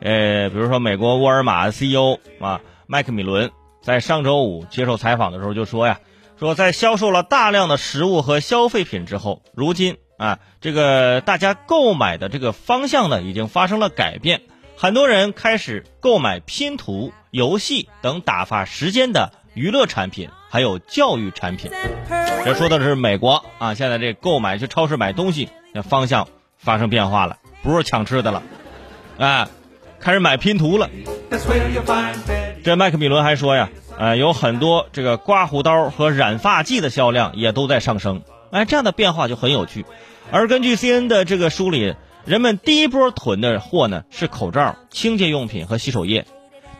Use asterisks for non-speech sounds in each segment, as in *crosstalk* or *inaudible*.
呃，比如说美国沃尔玛 CEO 啊麦克米伦在上周五接受采访的时候就说呀，说在销售了大量的食物和消费品之后，如今啊这个大家购买的这个方向呢已经发生了改变，很多人开始购买拼图、游戏等打发时间的娱乐产品，还有教育产品。这说的是美国啊，现在这购买去超市买东西那方向发生变化了，不是抢吃的了，啊。开始买拼图了。这麦克米伦还说呀，呃，有很多这个刮胡刀和染发剂的销量也都在上升。哎，这样的变化就很有趣。而根据 C N 的这个梳理，人们第一波囤的货呢是口罩、清洁用品和洗手液，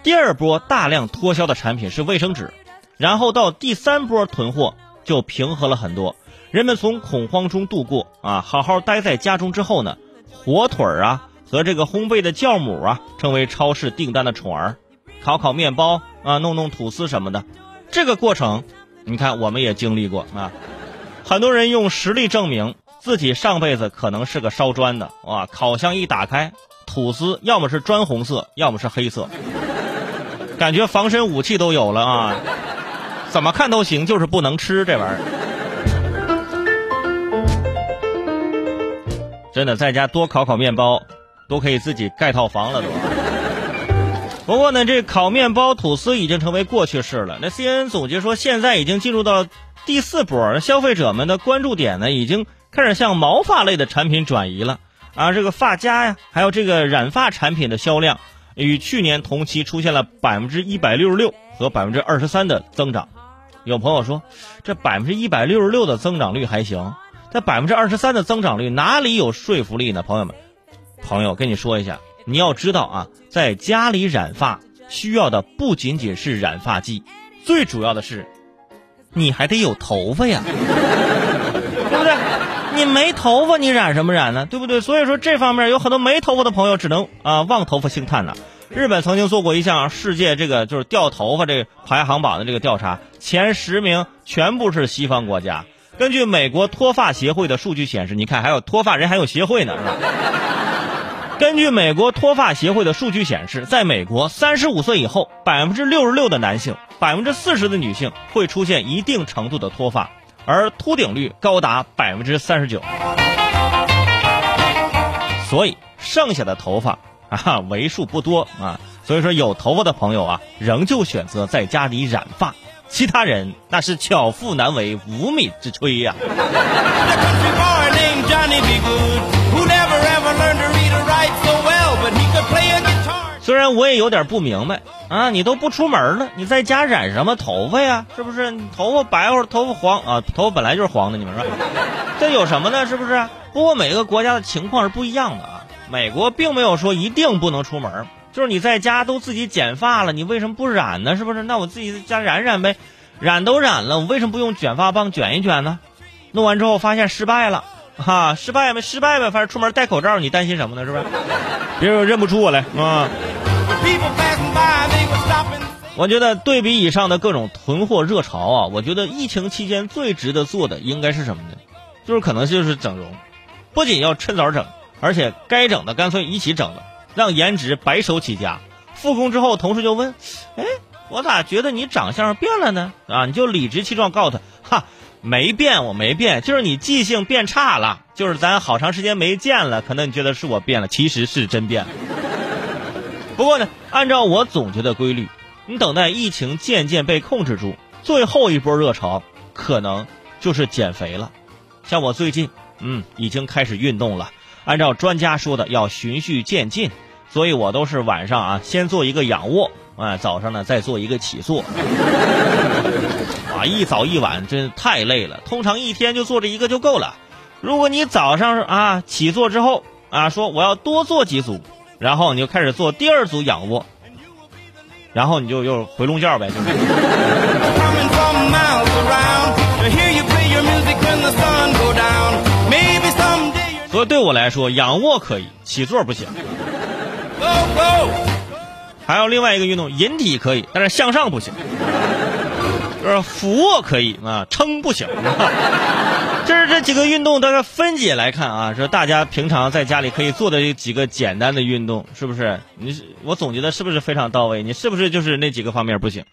第二波大量脱销的产品是卫生纸，然后到第三波囤货就平和了很多。人们从恐慌中度过啊，好好待在家中之后呢，火腿儿啊。和这个烘焙的酵母啊，成为超市订单的宠儿，烤烤面包啊，弄弄吐司什么的，这个过程，你看我们也经历过啊。很多人用实力证明自己上辈子可能是个烧砖的哇！烤箱一打开，吐司要么是砖红色，要么是黑色，感觉防身武器都有了啊！怎么看都行，就是不能吃这玩意儿。真的，在家多烤烤面包。都可以自己盖套房了都。不过呢，这烤面包、吐司已经成为过去式了。那 C N n 总结说，现在已经进入到第四波，消费者们的关注点呢，已经开始向毛发类的产品转移了。啊，这个发夹呀，还有这个染发产品的销量，与去年同期出现了百分之一百六十六和百分之二十三的增长。有朋友说，这百分之一百六十六的增长率还行，这百分之二十三的增长率哪里有说服力呢？朋友们。朋友，跟你说一下，你要知道啊，在家里染发需要的不仅仅是染发剂，最主要的是，你还得有头发呀，*laughs* 对不对？你没头发，你染什么染呢？对不对？所以说这方面有很多没头发的朋友只能啊望头发兴叹呐。日本曾经做过一项世界这个就是掉头发这个排行榜的这个调查，前十名全部是西方国家。根据美国脱发协会的数据显示，你看还有脱发人还有协会呢，是吧？根据美国脱发协会的数据显示，在美国，三十五岁以后，百分之六十六的男性，百分之四十的女性会出现一定程度的脱发，而秃顶率高达百分之三十九。所以，剩下的头发 *laughs* 啊为数不多啊，所以说有头发的朋友啊，仍旧选择在家里染发，其他人那是巧妇难为无米之炊呀。虽然我也有点不明白啊，你都不出门了，你在家染什么头发呀？是不是？头发白或者头发黄啊？头发本来就是黄的，你们说这有什么呢？是不是？不过每个国家的情况是不一样的啊。美国并没有说一定不能出门，就是你在家都自己剪发了，你为什么不染呢？是不是？那我自己在家染染呗，染都染了，我为什么不用卷发棒卷一卷呢？弄完之后发现失败了。哈，失败没失败呗，反正出门戴口罩，你担心什么呢？是不是？别人认不出我来啊！我觉得对比以上的各种囤货热潮啊，我觉得疫情期间最值得做的应该是什么呢？就是可能就是整容，不仅要趁早整，而且该整的干脆一起整了，让颜值白手起家。复工之后，同事就问：“哎，我咋觉得你长相变了呢？”啊，你就理直气壮告诉他：“哈。”没变，我没变，就是你记性变差了，就是咱好长时间没见了，可能你觉得是我变了，其实是真变了。不过呢，按照我总结的规律，你等待疫情渐渐被控制住，最后一波热潮可能就是减肥了。像我最近，嗯，已经开始运动了，按照专家说的要循序渐进，所以我都是晚上啊先做一个仰卧，啊早上呢再做一个起坐。啊一早一晚真太累了，通常一天就做这一个就够了。如果你早上啊起坐之后啊说我要多做几组，然后你就开始做第二组仰卧，然后你就又回笼觉呗。就是所以对我来说，仰卧可以，起坐不行。还有另外一个运动，引体可以，但是向上不行。就是俯卧可以啊，撑不行。就是这几个运动，大家分解来看啊，说大家平常在家里可以做的几个简单的运动，是不是？你我总结的是不是非常到位？你是不是就是那几个方面不行？